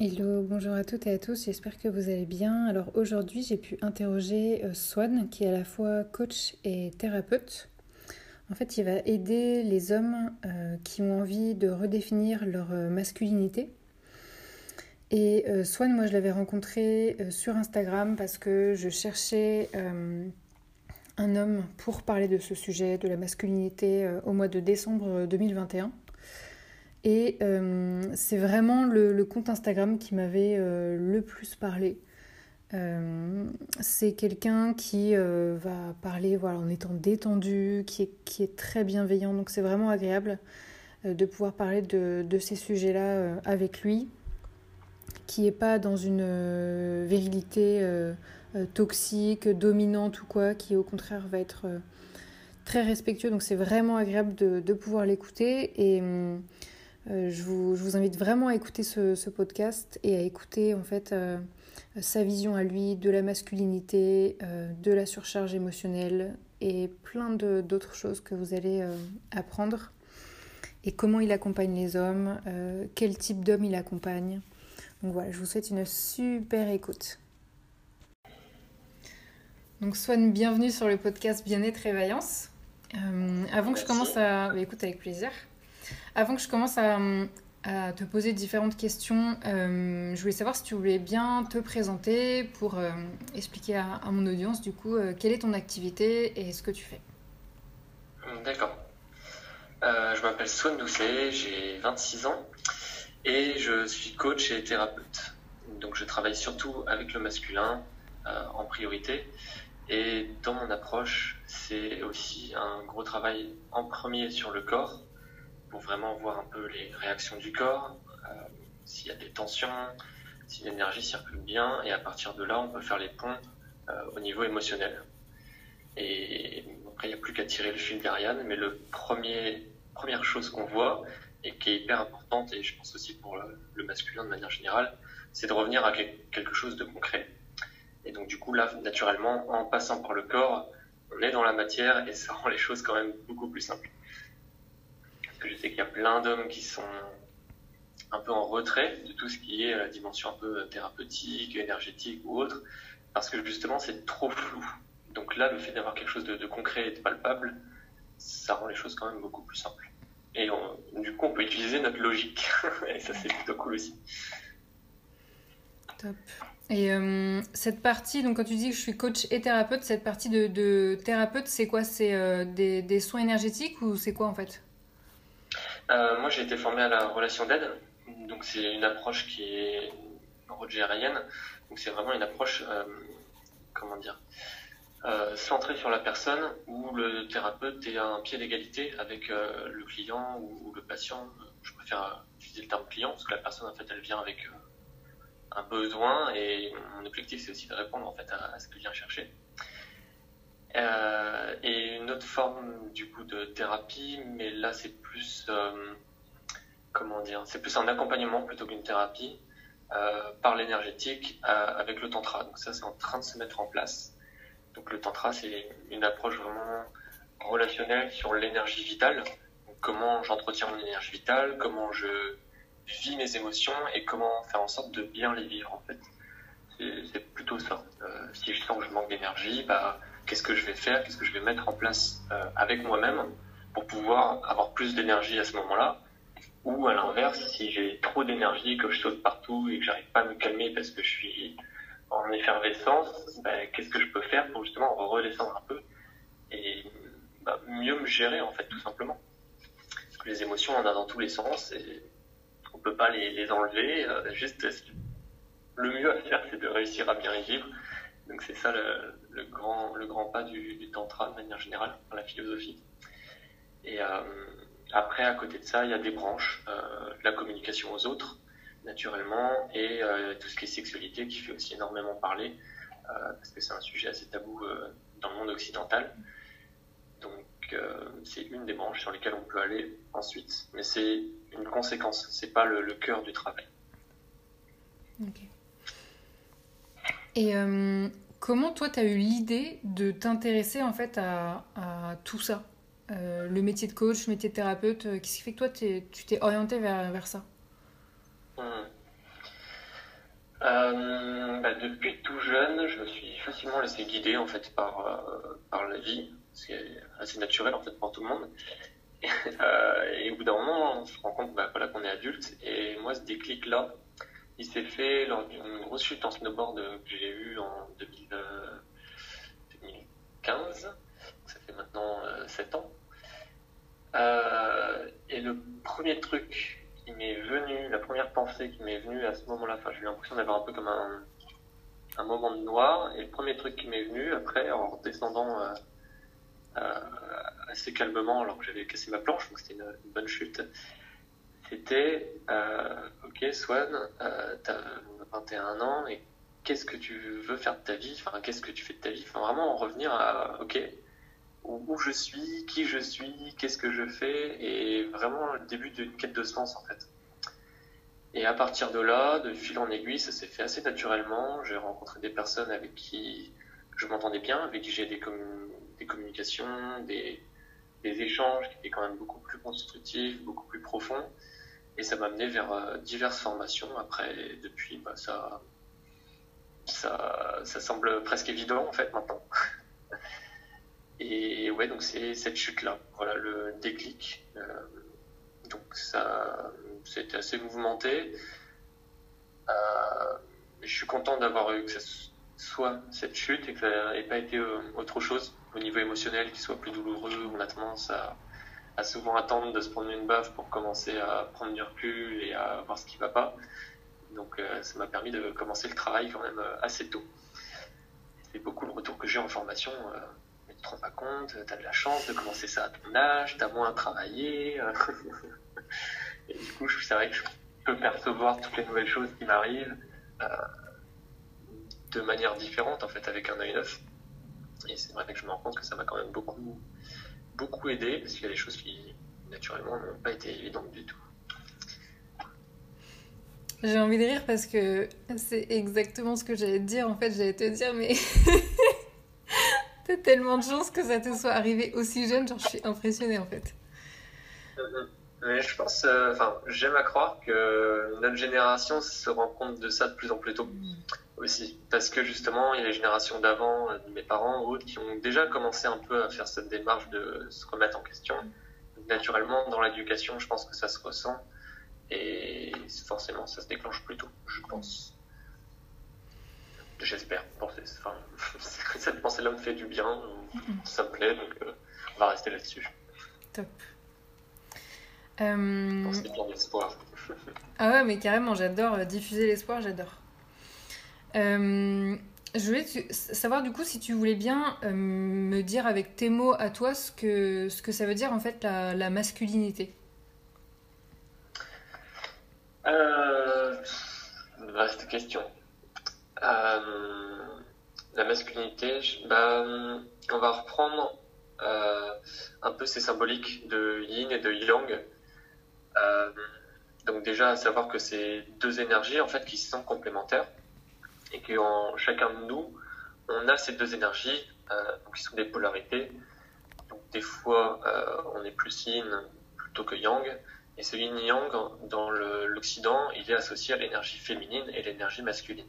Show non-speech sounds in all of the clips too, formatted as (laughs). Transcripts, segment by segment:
Hello, bonjour à toutes et à tous, j'espère que vous allez bien. Alors aujourd'hui j'ai pu interroger euh, Swan qui est à la fois coach et thérapeute. En fait il va aider les hommes euh, qui ont envie de redéfinir leur euh, masculinité. Et Swan, moi je l'avais rencontré sur Instagram parce que je cherchais un homme pour parler de ce sujet, de la masculinité, au mois de décembre 2021. Et euh, c'est vraiment le, compte Instagram qui m'avait euh, le plus parlé. Euh, c'est quelqu'un qui va parler voilà, en étant détendu, qui est, qui est très bienveillant. Donc c'est vraiment agréable de pouvoir parler de, de ces sujets-là avec lui, qui n'est pas dans une virilité toxique, dominante ou quoi, qui au contraire va être très respectueux. Donc c'est vraiment agréable de, de pouvoir l'écouter. Et hum, je, vous, je, vous, invite vraiment à écouter ce, ce podcast et à écouter en fait euh, sa vision à lui de la masculinité, euh, de la surcharge émotionnelle et plein d'autres choses que vous allez apprendre. Et comment il accompagne les hommes, quel type d'homme il accompagne. Donc voilà, je vous souhaite une super écoute. Donc Swan, bienvenue sur le podcast Bien-être et Vaillance. avant que je commence à... Bah, écoute, avec plaisir. Avant que je commence à, te poser différentes questions, euh, je voulais savoir si tu voulais bien te présenter pour euh, expliquer à, mon audience du coup euh, quelle est ton activité et ce que tu fais. D'accord. je m'appelle Swan Doucet, j'ai 26 ans et je suis coach et thérapeute. Donc je travaille surtout avec le masculin en priorité. Et dans mon approche, c'est aussi un gros travail en premier sur le corps, pour vraiment voir un peu les réactions du corps, euh, s'il y a des tensions, si l'énergie circule bien, et à partir de là, on peut faire les ponts euh, au niveau émotionnel. Et après, il n'y a plus qu'à tirer le fil d'Ariane, mais le premier, première chose qu'on voit, et qui est hyper importante, et je pense aussi pour le, masculin de manière générale, c'est de revenir à quelque chose de concret. Et donc du coup, là, naturellement, en passant par le corps, on est dans la matière et ça rend les choses quand même beaucoup plus simples que je sais qu'il y a plein d'hommes qui sont un peu en retrait de tout ce qui est la dimension un peu thérapeutique, énergétique ou autre, parce que justement c'est trop flou. Donc là, le fait d'avoir quelque chose de, concret et de palpable, ça rend les choses quand même beaucoup plus simples. Et du coup, on peut utiliser notre logique. (laughs) et ça, c'est plutôt cool aussi. Top. Et euh, cette partie, donc quand tu dis que je suis coach et thérapeute, cette partie de, thérapeute, c'est quoi? C'est euh, des, soins énergétiques ou c'est quoi en fait? Euh, moi, j'ai été formé à la relation d'aide. Donc, c'est une approche qui est rogerienne. Donc, c'est vraiment une approche, euh, comment dire, euh, centrée sur la personne où le thérapeute est à un pied d'égalité avec le client ou, le patient. Je préfère utiliser le terme client parce que la personne, en fait, elle vient avec un besoin et mon objectif, c'est aussi de répondre, en fait, à, à ce qu'elle vient chercher. Euh, et une autre forme du coup de thérapie, mais là c'est plus euh, comment dire, c'est plus un accompagnement plutôt qu'une thérapie euh, par l'énergétique avec le tantra. Donc ça c'est en train de se mettre en place. Donc le tantra c'est une approche vraiment relationnelle sur l'énergie vitale. comment j'entretiens mon énergie vitale, comment je vis mes émotions et comment faire en sorte de bien les vivre en fait. C'est plutôt ça. si je sens que je manque d'énergie, bah qu'est-ce que je vais faire, qu'est-ce que je vais mettre en place euh, avec moi-même pour pouvoir avoir plus d'énergie à ce moment-là. Ou à l'inverse, si j'ai trop d'énergie, que je saute partout et que j'arrive pas à me calmer parce que je suis en effervescence, ben, qu'est-ce que je peux faire pour justement redescendre un peu et ben, mieux me gérer en fait tout simplement. Parce que les émotions on a dans tous les sens et on peut pas les, les enlever. Euh, juste le mieux à faire c'est de réussir à bien y vivre donc c'est ça le, grand, le grand pas du, tantra de manière générale la philosophie. Et euh, après, à côté de ça, il y a des branches, euh, la communication aux autres, naturellement, et euh, tout ce qui est sexualité qui fait aussi énormément parler, parce que c'est un sujet assez tabou dans le monde occidental. Donc c'est une des branches sur lesquelles on peut aller ensuite, mais c'est une conséquence, c'est pas le, le cœur du travail. Ok. Et comment toi, tu as eu l'idée de t'intéresser en fait à, tout ça euh, Le métier de coach, le métier de thérapeute, euh, qu'est-ce qui fait que toi, tu t'es orienté vers, vers ça? Hmm. euh, bah, Depuis tout jeune, je me suis facilement laissé guider en fait par, par la vie. C'est assez naturel en fait pour tout le monde. (laughs) Et au bout d'un moment, on se rend compte bah, voilà, qu'on est adulte. Et moi, ce déclic-là, il s'est fait lors d'une grosse chute en snowboard que j'ai eue en 2015. Ça fait maintenant 7 ans. et le premier truc qui m'est venu, la première pensée qui m'est venue à ce moment-là, enfin, j'ai eu l'impression d'avoir un peu comme un, moment de noir. Et le premier truc qui m'est venu après, en descendant euh, euh, assez calmement, alors que j'avais cassé ma planche, donc c'était une, bonne chute, c'était euh, Ok, Swan, euh, t'as 21 ans et qu'est-ce que tu veux faire de ta vie? Enfin, qu'est-ce que tu fais de ta vie? Enfin, vraiment en revenir à Ok, où, je suis, qui je suis, qu'est-ce que je fais, et vraiment le début d'une quête de sens en fait. Et à partir de là, de fil en aiguille, ça s'est fait assez naturellement. J'ai rencontré des personnes avec qui je m'entendais bien, avec qui j'ai des, des, communications, des, des, échanges qui étaient quand même beaucoup plus constructifs, beaucoup plus profonds. Et ça m'a mené vers euh, diverses formations. Après, depuis, bah, ça, ça, ça semble presque évident en fait maintenant. (laughs) Et ouais, donc c'est cette chute-là, voilà le déclic. Euh, donc ça, c'était assez mouvementé. Euh, je suis content d'avoir eu que ce soit cette chute et que ça n'ait pas été autre chose au niveau émotionnel qui soit plus douloureux. On a tendance à, à souvent attendre de se prendre une baffe pour commencer à prendre du recul et à voir ce qui va pas. Donc ça m'a permis de commencer le travail quand même assez tôt. C'est beaucoup le retour que j'ai en formation tu te rends pas compte, tu as de la chance de commencer ça à ton âge, tu as moins à travailler. (laughs) et du coup, c'est vrai que je peux percevoir toutes les nouvelles choses qui m'arrivent euh, de manière différente, en fait, avec un œil neuf. Et c'est vrai que je me rends compte que ça m'a quand même beaucoup, beaucoup aidé, parce qu'il y a des choses qui, naturellement, n'ont pas été évidentes du tout. J'ai envie de rire parce que c'est exactement ce que j'allais te dire. En fait, j'allais te dire, mais (laughs) T'as tellement de chance que ça te soit arrivé aussi jeune, genre je suis impressionnée en fait. Mais je pense, euh, enfin, j'aime à croire que notre génération se rend compte de ça de plus en plus tôt mm. Aussi. Parce que justement, il y a les générations d'avant, euh, mes parents ou autres, qui ont déjà commencé un peu à faire cette démarche de se remettre en question. Naturellement, dans l'éducation, je pense que ça se ressent. Et forcément, ça se déclenche plus tôt, je pense. J'espère. Enfin, (laughs) cette pensée-là me fait du bien, (laughs) ça me plaît, donc euh, on va rester là-dessus. Top. Euh... C'est bien l'espoir. ah ouais, mais carrément, j'adore euh, diffuser l'espoir, j'adore. Euh, je voulais savoir du coup si tu voulais bien me dire avec tes mots à toi ce que, ce que ça veut dire en fait la, masculinité. vaste question. Euh, la masculinité, bah, on va reprendre euh, un peu ces symboliques de yin et de yang. Euh, donc déjà, à savoir que c'est deux énergies en fait qui sont complémentaires et qu'en chacun de nous, on a ces deux énergies qui sont des polarités. Donc des fois, on est plus yin plutôt que yang. Et ce yin yang, dans l'Occident, il est associé à l'énergie féminine et l'énergie masculine.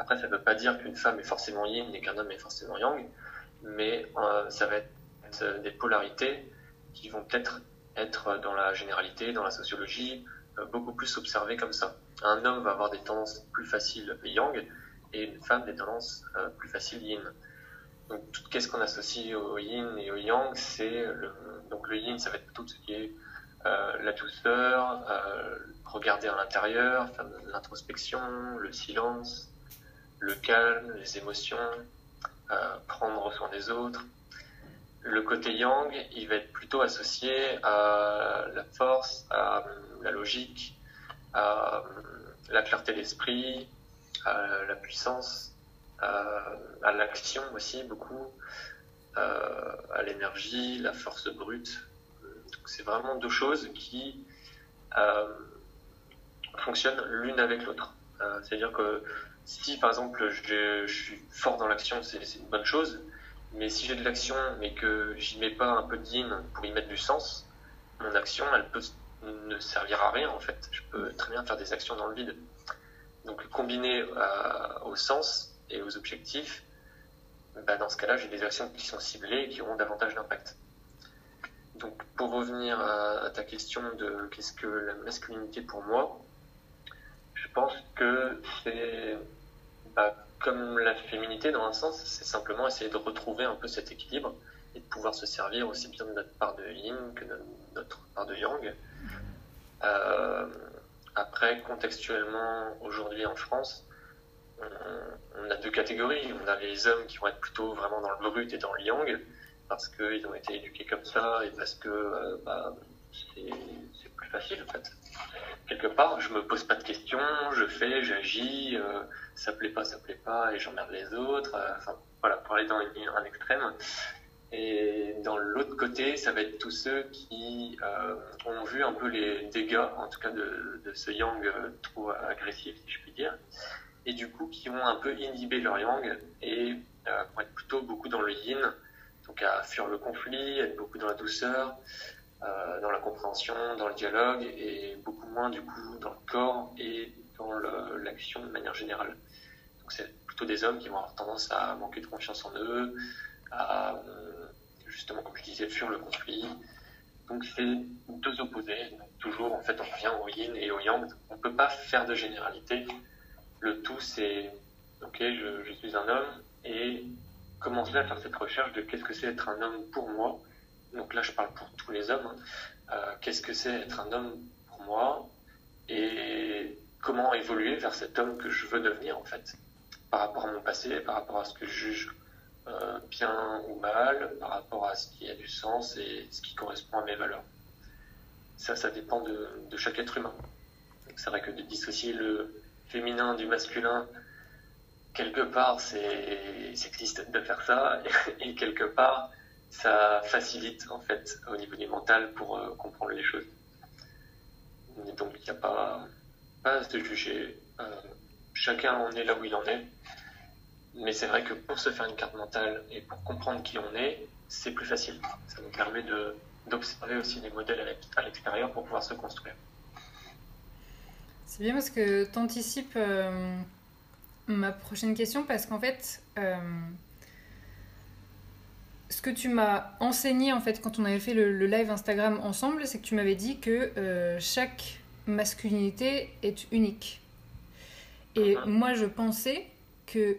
Après, ça ne veut pas dire qu'une femme est forcément yin et qu'un homme est forcément yang, mais euh, ça va être des polarités qui vont peut-être être dans la généralité, dans la sociologie, euh, beaucoup plus observées comme ça. Un homme va avoir des tendances plus faciles yang et une femme des tendances euh, plus faciles yin. Donc, qu'est-ce qu'on associe au yin et au yang? C'est le, donc le yin, ça va être plutôt ce qui est la douceur, regarder à l'intérieur, l'introspection, le silence, le calme, les émotions, euh, prendre soin des autres. Le côté yang, il va être plutôt associé à la force, à la logique, à la clarté d'esprit, à la puissance, à, l'action aussi beaucoup, euh, à l'énergie, la force brute. C'est vraiment deux choses qui euh, fonctionnent l'une avec l'autre. C'est-à-dire que si par exemple je, suis fort dans l'action, c'est une bonne chose. Mais si j'ai de l'action, mais que j'y mets pas un peu de yin pour y mettre du sens, mon action, elle peut ne servir à rien en fait. Je peux très bien faire des actions dans le vide. Donc combiné au sens et aux objectifs, bah, dans ce cas-là, j'ai des actions qui sont ciblées et qui auront davantage d'impact. Donc, pour revenir à, ta question de qu'est-ce que la masculinité pour moi, je pense que c'est bah, comme la féminité dans un sens, c'est simplement essayer de retrouver un peu cet équilibre et de pouvoir se servir aussi bien de notre part de yin que de notre part de yang. Euh, après, contextuellement, aujourd'hui en France, on, a deux catégories. On a les hommes qui vont être plutôt vraiment dans le brut et dans le yang, parce qu'ils ont été éduqués comme ça et parce que euh, bah, c'est plus facile en fait. Quelque part, je me pose pas de questions, je fais, j'agis, euh, ça plaît pas, ça plaît pas, et j'emmerde les autres. Euh, enfin, voilà, pour aller dans un extrême. Et dans l'autre côté, ça va être tous ceux qui ont vu un peu les dégâts, en tout cas de, de ce yang trop agressif, si je puis dire, et du coup qui ont un peu inhibé leur yang et euh, vont être plutôt beaucoup dans le yin, donc à fuir le conflit, être beaucoup dans la douceur, euh, dans la compréhension, dans le dialogue et beaucoup moins du coup dans le corps et dans l'action de manière générale. Donc c'est plutôt des hommes qui vont avoir tendance à manquer de confiance en eux, à euh, justement comme je disais fuir le conflit. Donc c'est deux opposés. toujours en fait on revient au yin et au yang. On ne peut pas faire de généralité le tout, c'est, ok, je, suis un homme et commencer à faire cette recherche de qu'est-ce que c'est être un homme pour moi. Donc là, je parle pour tous les hommes. Hein. Euh, qu'est-ce que c'est être un homme pour moi et comment évoluer vers cet homme que je veux devenir en fait, par rapport à mon passé, par rapport à ce que je juge euh, bien ou mal, par rapport à ce qui a du sens et ce qui correspond à mes valeurs. Ça, ça dépend de, chaque être humain. C'est vrai que de dissocier le, féminin du masculin, quelque part, c'est sexiste de faire ça, (laughs) et, quelque part, ça facilite, en fait, au niveau du mental pour euh, comprendre les choses. donc, il n'y a pas, pas à se juger. Euh, chacun en est là où il en est. Mais c'est vrai que pour se faire une carte mentale et pour comprendre qui on est, c'est plus facile. Ça nous permet d'observer aussi des modèles à l'extérieur pour pouvoir se construire. C'est bien parce que tu anticipes euh, ma prochaine question parce qu'en fait, euh, ce que tu m'as enseigné en fait quand on avait fait le, live Instagram ensemble, c'est que tu m'avais dit que euh, chaque masculinité est unique. Et uh-huh. moi, je pensais que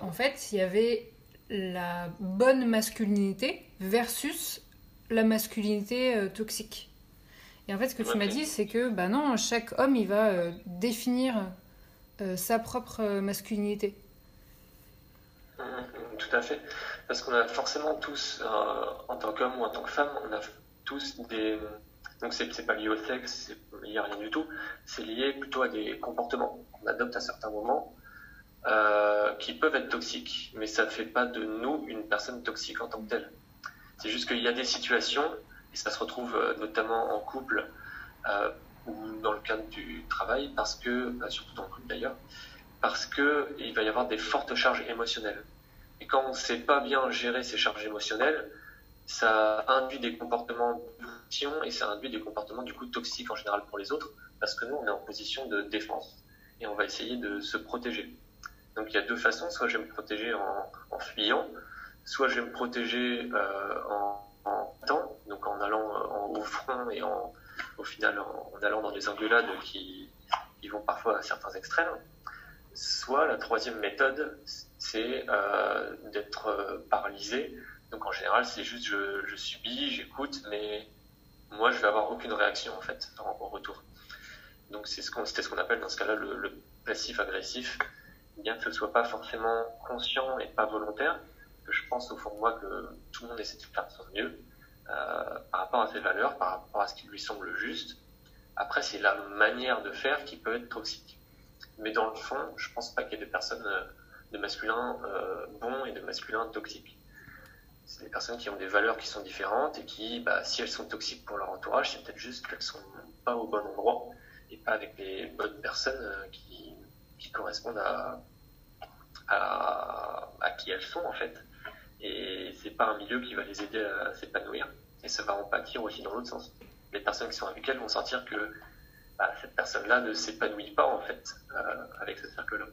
en fait, il y avait la bonne masculinité versus la masculinité toxique. Et en fait, ce que tu m'as dit, c'est que bah non, chaque homme, il va euh, définir euh, sa propre euh, masculinité. Mmh, tout à fait. Parce qu'on a forcément tous, en tant qu'homme ou en tant que femme, on a tous des. Donc, c'est pas lié au sexe, c'est lié à rien du tout. C'est lié plutôt à des comportements qu'on adopte à certains moments qui peuvent être toxiques. Mais ça ne fait pas de nous une personne toxique en tant que telle. C'est juste qu'il y a des situations et ça se retrouve euh, notamment en couple euh, ou dans le cadre du travail, parce que, bah, surtout le couple d'ailleurs, parce qu'il va y avoir des fortes charges émotionnelles. Et quand on ne sait pas bien gérer ces charges émotionnelles, ça induit des comportements et ça induit des comportements du coup toxiques en général pour les autres, parce que nous, on est en position de défense et on va essayer de se protéger. Donc il y a deux façons, soit je vais me protéger en, fuyant, soit je vais me protéger euh, en, en temps, donc en allant euh, au front et en, au final en, allant dans des engueulades qui, vont parfois à certains extrêmes. Soit la troisième méthode, c'est euh, d'être paralysé. Donc en général, c'est juste je, subis, j'écoute, mais moi je vais avoir aucune réaction en fait en, retour. Donc c'est ce qu'on ce qu'on appelle dans ce cas-là le, le passif agressif, bien que ce soit pas forcément conscient et pas volontaire, que je pense au fond de moi que tout le monde essaie de faire son mieux euh, par rapport à ses valeurs, par rapport à ce qui lui semble juste. Après, c'est la manière de faire qui peut être toxique. Mais dans le fond, je pense pas qu'il y ait de personnes euh, de masculins euh, bons et de masculins toxiques. C'est des personnes qui ont des valeurs qui sont différentes et qui, bah, si elles sont toxiques pour leur entourage, c'est peut-être juste qu'elles sont pas au bon endroit et pas avec les bonnes personnes euh, qui, qui correspondent à, qui elles sont en fait et c'est pas un milieu qui va les aider à s'épanouir et ça va en pâtir aussi dans l'autre sens. Les personnes qui sont avec elles vont sentir que bah, cette personne-là ne s'épanouit pas en fait avec ce cercle-là.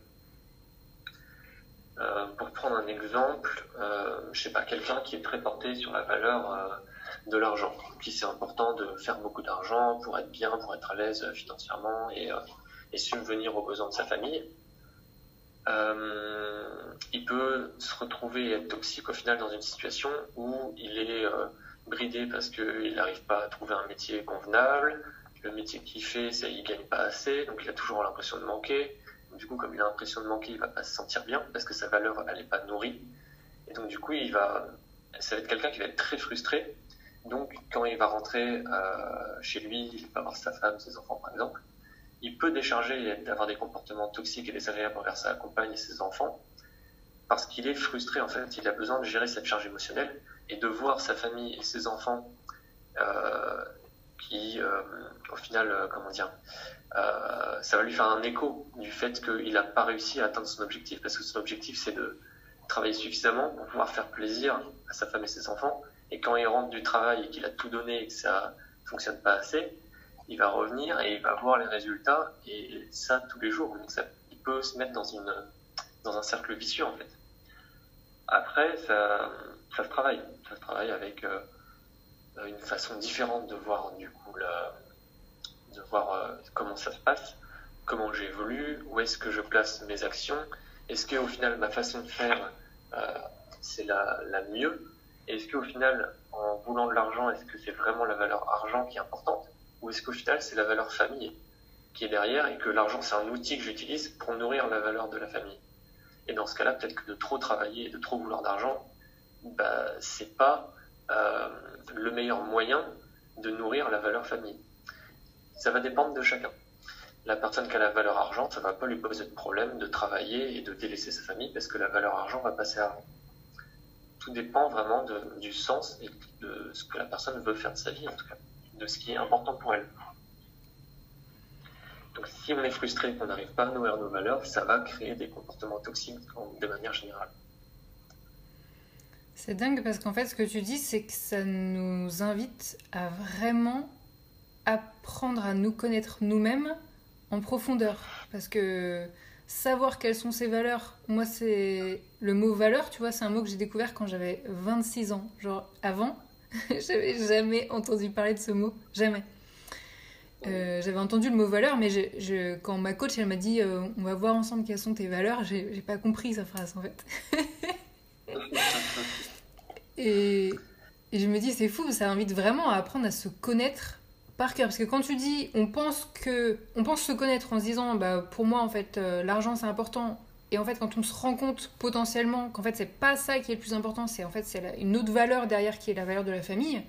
pour prendre un exemple, je sais pas, quelqu'un qui est très porté sur la valeur de l'argent, qui c'est important de faire beaucoup d'argent pour être bien, pour être à l'aise financièrement et, et subvenir aux besoins de sa famille. Euh, il peut se retrouver et être toxique au final dans une situation où il est euh, bridé parce qu'il n'arrive pas à trouver un métier convenable, le métier qu'il fait, ça, il gagne pas assez, donc il a toujours l'impression de manquer. Du coup, comme il a l'impression de manquer, il va pas se sentir bien parce que sa valeur, elle n'est pas nourrie. Et donc, du coup, il va, ça va être quelqu'un qui va être très frustré. Donc, quand il va rentrer euh, chez lui, il va voir sa femme, ses enfants, par exemple il peut décharger et avoir des comportements toxiques et désagréables envers sa compagne et ses enfants parce qu'il est frustré en fait, il a besoin de gérer cette charge émotionnelle et de voir sa famille et ses enfants euh, qui, euh, au final, euh, comment dire, ça va lui faire un écho du fait qu'il n'a pas réussi à atteindre son objectif. Parce que son objectif c'est de travailler suffisamment pour pouvoir faire plaisir à sa femme et ses enfants. Et quand il rentre du travail et qu'il a tout donné et que ça fonctionne pas assez, il va revenir et il va voir les résultats et ça tous les jours. Donc ça, il peut se mettre dans, une, dans un cercle vicieux en fait. Après, ça, ça se travaille. Ça se travaille avec euh, une façon différente de voir du coup de voir euh, comment ça se passe, comment j'évolue, où est-ce que je place mes actions. Est-ce qu'au final ma façon de faire euh, c'est la, la mieux? Est-ce qu'au final en voulant de l'argent, est-ce que c'est vraiment la valeur argent qui est importante? Ou est-ce qu'au final c'est la valeur famille qui est derrière et que l'argent c'est un outil que j'utilise pour nourrir la valeur de la famille? Et dans ce cas-là, peut-être que de trop travailler et de trop vouloir d'argent, bah, c'est pas euh, le meilleur moyen de nourrir la valeur famille. Ça va dépendre de chacun. La personne qui a la valeur argent, ça va pas lui poser de problème de travailler et de délaisser sa famille parce que la valeur argent va passer avant. Tout dépend vraiment du sens et de ce que la personne veut faire de sa vie en tout cas de ce qui est important pour elle. Donc si on est frustré qu'on n'arrive pas à nourrir nos valeurs, ça va créer des comportements toxiques de manière générale. C'est dingue parce qu'en fait ce que tu dis c'est que ça nous invite à vraiment apprendre à nous connaître nous-mêmes en profondeur. Parce que savoir quelles sont ses valeurs, moi c'est le mot valeur, tu vois, c'est un mot que j'ai découvert quand j'avais 26 ans. Genre avant, (laughs) J'avais jamais entendu parler de ce mot, jamais. Euh, j'avais entendu le mot valeur, mais je, quand ma coach elle m'a dit euh, on va voir ensemble quelles sont tes valeurs, j'ai pas compris sa phrase en fait. (laughs) et, et, je me dis c'est fou, ça invite vraiment à apprendre à se connaître par cœur. Parce que quand tu dis on pense que on pense se connaître en se disant bah pour moi en fait euh, l'argent c'est important, et en fait, quand on se rend compte potentiellement qu'en fait, c'est pas ça qui est le plus important, c'est en fait c'est une autre valeur derrière qui est la valeur de la famille,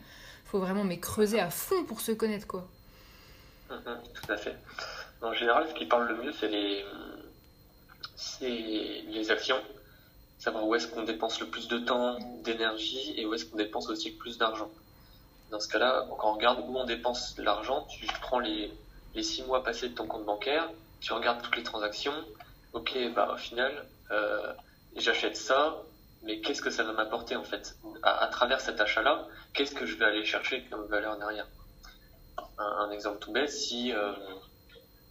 faut vraiment mais creuser à fond pour se connaître quoi. Mhm, tout à fait. En général, ce qui parle le mieux, c'est les, les actions. Savoir où est-ce qu'on dépense le plus de temps, d'énergie et où est-ce qu'on dépense aussi le plus d'argent. Dans ce cas-là, quand on regarde où on dépense l'argent, tu prends les, les six mois passés de ton compte bancaire, tu regardes toutes les transactions, ok, bah au final, euh, j'achète ça, mais qu'est-ce que ça va m'apporter en fait? À, travers cet achat-là Qu'est-ce que je vais aller chercher comme valeur derrière un, exemple tout bête, si euh,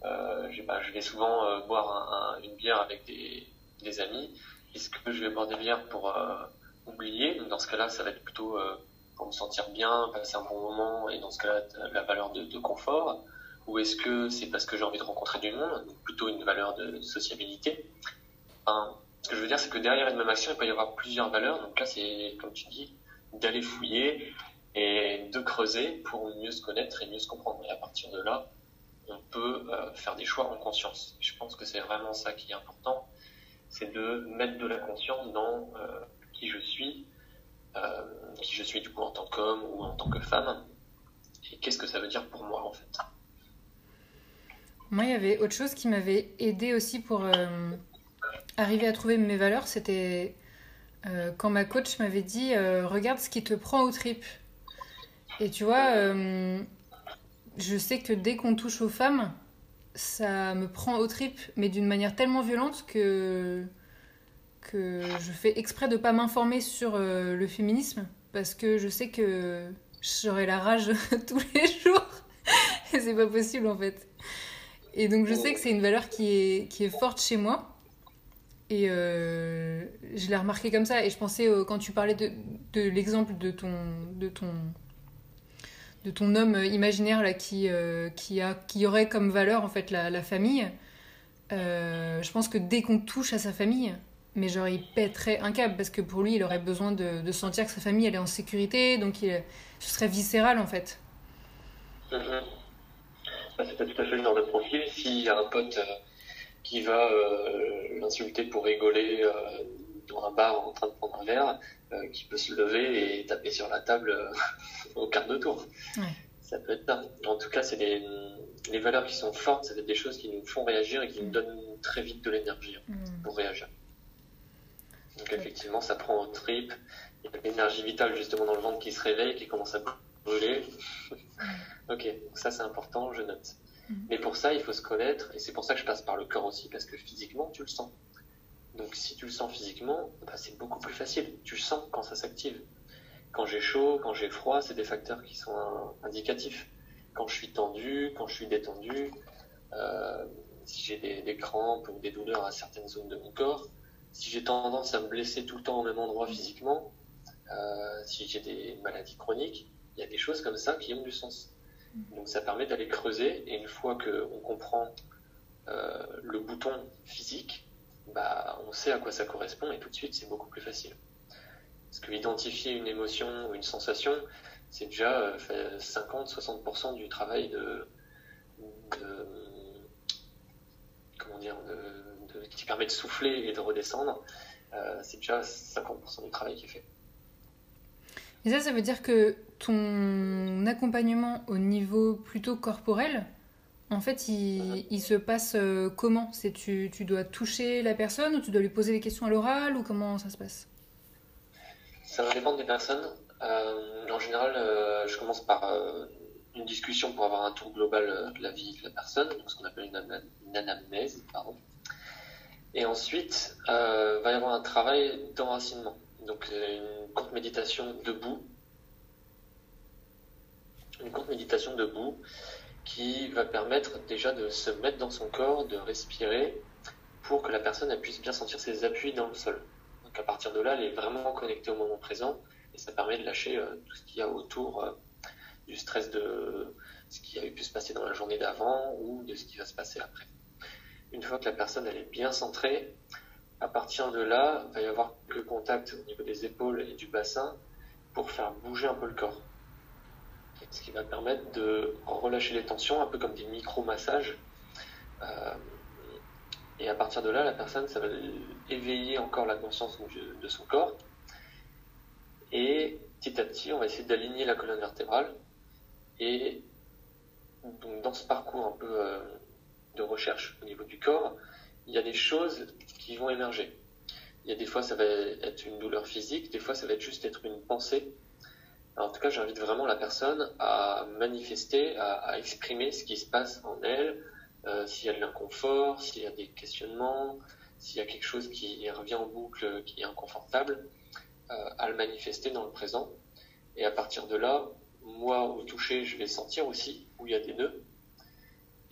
euh, je vais souvent boire un, une bière avec des, des amis, est-ce que je vais boire des bières pour oublier? Dans ce cas-là, ça va être plutôt pour me sentir bien, passer un bon moment, et dans ce cas-là, la valeur de confort ou est-ce que c'est parce que j'ai envie de rencontrer du monde, donc plutôt une valeur de sociabilité? Ce que je veux dire, c'est que derrière une même action, il peut y avoir plusieurs valeurs. Donc là, c'est, comme tu dis, d'aller fouiller et de creuser pour mieux se connaître et mieux se comprendre. Et à partir de là, on peut euh, faire des choix en conscience. je pense que c'est vraiment ça qui est important, c'est de mettre de la conscience dans euh, qui je suis, euh, qui je suis du coup en tant qu'homme ou en tant que femme, et qu'est-ce que ça veut dire pour moi en fait? Moi, il y avait autre chose qui m'avait aidé aussi pour euh, arriver à trouver mes valeurs. C'était euh, quand ma coach m'avait dit euh, Regarde ce qui te prend au trip. Et tu vois, je sais que dès qu'on touche aux femmes, ça me prend au trip, mais d'une manière tellement violente que, que je fais exprès de pas m'informer sur le féminisme parce que je sais que j'aurai la rage (laughs) tous les jours c'est pas possible en fait. Et donc je sais que c'est une valeur qui est, qui est forte chez moi. Et euh, je l'ai remarqué comme ça. Et je pensais, quand tu parlais de, de l'exemple de ton, de, ton, de ton homme imaginaire là, qui, euh, qui, a, qui aurait comme valeur en fait la, la famille, euh, je pense que dès qu'on touche à sa famille, mais genre il pèterait un câble parce que pour lui il aurait besoin de, de sentir que sa famille elle est en sécurité, donc il, ce serait viscéral en fait. Mm-hmm. C'est tout à fait le genre de profil. S'il y a un pote euh, qui va euh, l'insulter pour rigoler euh, dans un bar en train de prendre un verre, qui peut se lever et taper sur la table (laughs) au quart de tour. Ça peut être ça. En tout cas, c'est des, valeurs qui sont fortes, c'est des choses qui nous font réagir et qui nous mm. donnent très vite de l'énergie hein, mm. pour réagir. Donc effectivement, ça prend au trip. Il y a l'énergie vitale justement dans le ventre qui se réveille, qui commence à brûler. (laughs) ok, donc ça c'est important, je note. Mm. Mais pour ça, il faut se connaître, et c'est pour ça que je passe par le corps aussi, parce que physiquement, tu le sens. Donc si tu le sens physiquement, bah, c'est beaucoup plus facile. Tu le sens quand ça s'active. Quand j'ai chaud, quand j'ai froid, c'est des facteurs qui sont indicatifs. Quand je suis tendu, quand je suis détendu, euh, si j'ai des, des, crampes ou des douleurs à certaines zones de mon corps, si j'ai tendance à me blesser tout le temps au même endroit physiquement, euh, si j'ai des maladies chroniques, il y a des choses comme ça qui ont du sens. Donc ça permet d'aller creuser et une fois qu'on comprend euh, le bouton physique, bah, on sait à quoi ça correspond et tout de suite c'est beaucoup plus facile. Parce que identifier une émotion ou une sensation, c'est déjà 50-60% euh, du travail de, comment dire, qui permet de souffler et de redescendre. Euh, c'est déjà 50% du travail qui est fait. Et ça, ça veut dire que ton accompagnement au niveau plutôt corporel, en fait, il, il se passe euh, comment? C'est tu, tu dois toucher la personne ou tu dois lui poser des questions à l'oral ou comment ça se passe? Ça va dépendre des personnes. Euh, en général, euh, je commence par une discussion pour avoir un tour global de la vie de la personne, ce qu'on appelle une, une anamnèse. Pardon. Et ensuite, va y avoir un travail d'enracinement. Donc une courte méditation debout. Une courte méditation debout qui va permettre déjà de se mettre dans son corps, de respirer pour que la personne puisse bien sentir ses appuis dans le sol. Donc à partir de là, elle est vraiment connectée au moment présent et ça permet de lâcher euh, tout ce qu'il y a autour euh, du stress de ce qui a pu se passer dans la journée d'avant ou de ce qui va se passer après. Une fois que la personne elle est bien centrée, à partir de là, il va y avoir le contact au niveau des épaules et du bassin pour faire bouger un peu le corps. Ce qui va permettre de relâcher les tensions, un peu comme des micro-massages. Euh, et à partir de là, la personne, ça va éveiller encore la conscience de son corps. Et petit à petit, on va essayer d'aligner la colonne vertébrale. Et donc, dans ce parcours un peu euh, de recherche au niveau du corps, il y a des choses qui vont émerger. Il y a des fois, ça va être une douleur physique, des fois, ça va être juste être une pensée. en tout cas, j'invite vraiment la personne à manifester, à, exprimer ce qui se passe en elle, euh, s'il y a de l'inconfort, s'il y a des questionnements, s'il y a quelque chose qui revient en boucle, qui est inconfortable, euh, à le manifester dans le présent. Et à partir de là, moi, au toucher, je vais sentir aussi où il y a des nœuds.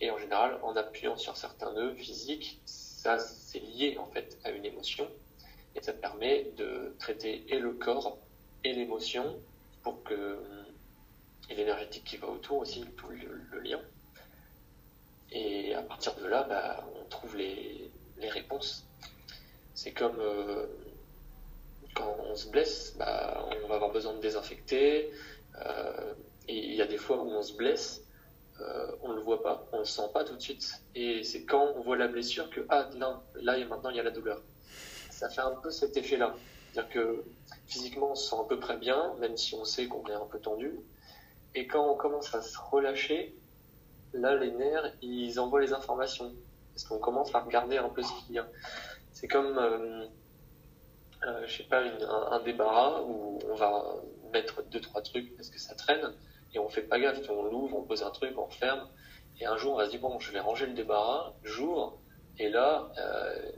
Et en général, en appuyant sur certains nœuds physiques, ça, c'est lié en fait à une émotion. Et ça permet de traiter et le corps et l'émotion pour que et l'énergétique qui va autour aussi, tout le, lien. Et à partir de là, bah, on trouve les, les réponses. C'est comme euh, quand on se blesse, bah, on va avoir besoin de désinfecter. Euh, et il y a des fois où on se blesse, euh, on ne le voit pas, on ne le sent pas tout de suite. Et c'est quand on voit la blessure que, ah, là, là et maintenant, il y a la douleur. Ça fait un peu cet effet-là. C'est-à-dire que physiquement, on se sent à peu près bien, même si on sait qu'on est un peu tendu. Et quand on commence à se relâcher, là, les nerfs, ils envoient les informations. Parce qu'on commence à regarder un peu ce qu'il y a. C'est comme, euh, euh, je sais pas, un, débarras où on va mettre deux, trois trucs parce que ça traîne et on fait pas gaffe. On l'ouvre, on pose un truc, on ferme. Et un jour, on va se dire, bon, je vais ranger le débarras, j'ouvre, et là, euh,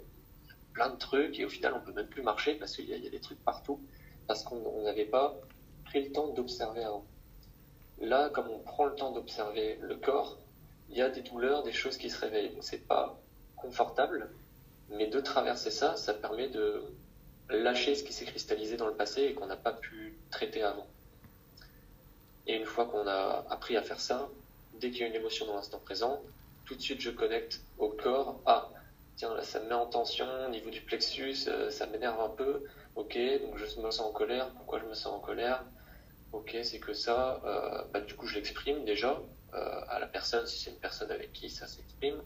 plein de trucs, et au final, on peut même plus marcher parce qu'il y, a des trucs partout, parce qu'on n'avait pas pris le temps d'observer avant. Là, comme on prend le temps d'observer le corps, il y a des douleurs, des choses qui se réveillent. Donc c'est pas confortable, mais de traverser ça, ça permet de lâcher ce qui s'est cristallisé dans le passé et qu'on n'a pas pu traiter avant. Et une fois qu'on a appris à faire ça, dès qu'il y a une émotion dans l'instant présent, tout de suite je connecte au corps. Ah, tiens, là ça me met en tension au niveau du plexus, euh, ça m'énerve un peu. Ok, donc je me sens en colère. Pourquoi je me sens en colère? Ok, c'est que ça, euh, bah, du coup je l'exprime déjà euh, à la personne, si c'est une personne avec qui ça s'exprime.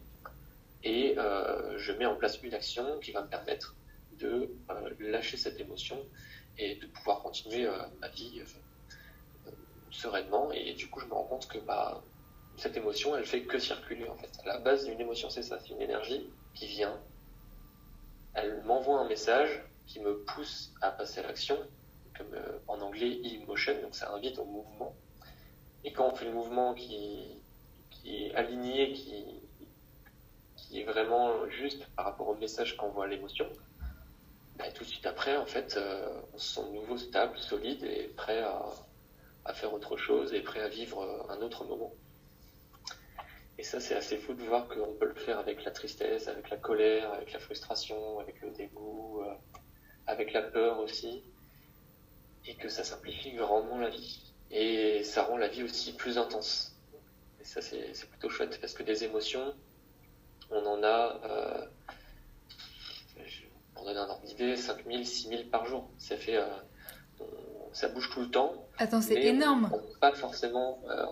Et je mets en place une action qui va me permettre de lâcher cette émotion et de pouvoir continuer ma vie sereinement. Et du coup, je me rends compte que bah, cette émotion, elle fait que circuler en fait. la base d'une émotion, c'est ça, c'est une énergie qui vient. Elle m'envoie un message qui me pousse à passer à l'action, comme euh, en anglais e-motion, donc ça invite au mouvement. Et quand on fait le mouvement qui, qui est aligné, qui, qui est vraiment juste par rapport au message qu'envoie l'émotion, bah, tout de suite après, en fait, euh, on se sent nouveau stable, solide et prêt à, à faire autre chose et prêt à vivre euh, un autre moment. Et ça, c'est assez fou de voir qu'on peut le faire avec la tristesse, avec la colère, avec la frustration, avec le dégoût, euh, avec la peur aussi, et que ça simplifie grandement la vie. Et ça rend la vie aussi plus intense. Et ça, c'est plutôt chouette, parce que des émotions, on en a, euh, pour donner un ordre d'idée, 5000, 6000 par jour. Ça fait... ça bouge tout le temps. Attends, c'est énorme. pas forcément. Euh,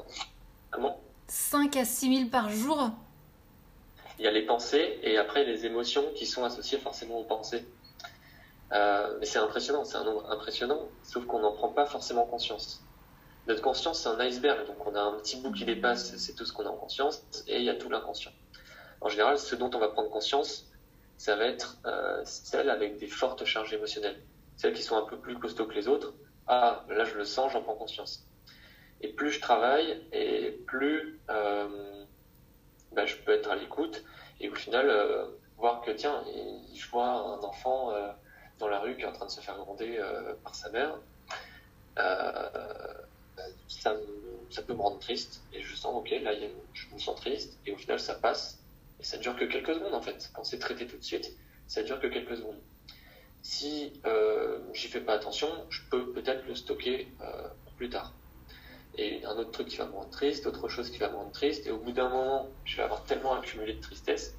comment? 5 à 6 000 par jour Il y a les pensées et après les émotions qui sont associées forcément aux pensées. Euh, mais c'est impressionnant, c'est un nombre impressionnant, sauf qu'on n'en prend pas forcément conscience. Notre conscience, c'est un iceberg, donc on a un petit bout qui dépasse, c'est tout ce qu'on a en conscience, et il y a tout l'inconscient. En général, ce dont on va prendre conscience, ça va être euh, celles avec des fortes charges émotionnelles, celles qui sont un peu plus costauds que les autres, ah, là je le sens, j'en prends conscience. Et plus je travaille, et plus euh, ben, je peux être à l'écoute, et au final, euh, voir que tiens, je vois un enfant euh, dans la rue qui est en train de se faire gronder par sa mère, ça, peut me rendre triste, et je sens, ok, là je me sens triste, et au final ça passe, et ça dure que quelques secondes en fait. Quand c'est traité tout de suite, ça dure que quelques secondes si euh, j'y fais pas attention, je peux peut-être le stocker euh, plus tard. Et un autre truc qui va me rendre triste, autre chose qui va me rendre triste, et au bout d'un moment, je vais avoir tellement accumulé de tristesse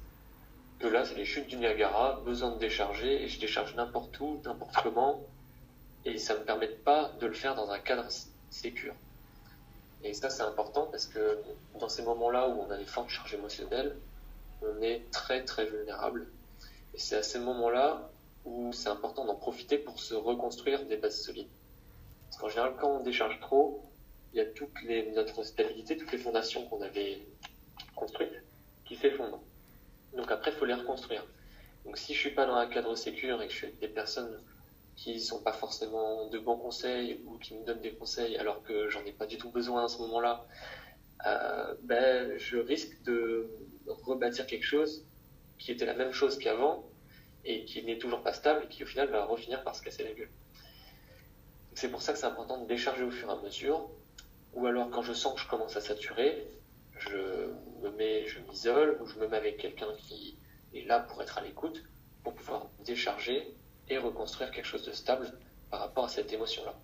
que là, c'est les chutes du Niagara, besoin de décharger, et je décharge n'importe où, n'importe comment, et ça me permet pas de le faire dans un cadre sécure. Et ça, c'est important parce que dans ces moments-là où on a des fortes charges émotionnelles, on est très très vulnérable. Et c'est à ces moments-là où c'est important d'en profiter pour se reconstruire des bases solides. Parce qu'en général, quand on décharge trop, il y a toute les, notre stabilité, toutes les fondations qu'on avait construites qui s'effondrent. Donc après, il faut les reconstruire. Donc si je suis pas dans un cadre sécur et que je suis avec des personnes qui sont pas forcément de bons conseils ou qui me donnent des conseils alors que j'en ai pas du tout besoin à ce moment-là, euh, ben, je risque de rebâtir quelque chose qui était la même chose qu'avant, et qui n'est toujours pas stable et qui au final va refinir par se casser la gueule. C'est pour ça que c'est important de décharger au fur et à mesure, ou alors quand je sens que je commence à saturer, je me mets, je m'isole, ou je me mets avec quelqu'un qui est là pour être à l'écoute, pour pouvoir décharger et reconstruire quelque chose de stable par rapport à cette émotion-là,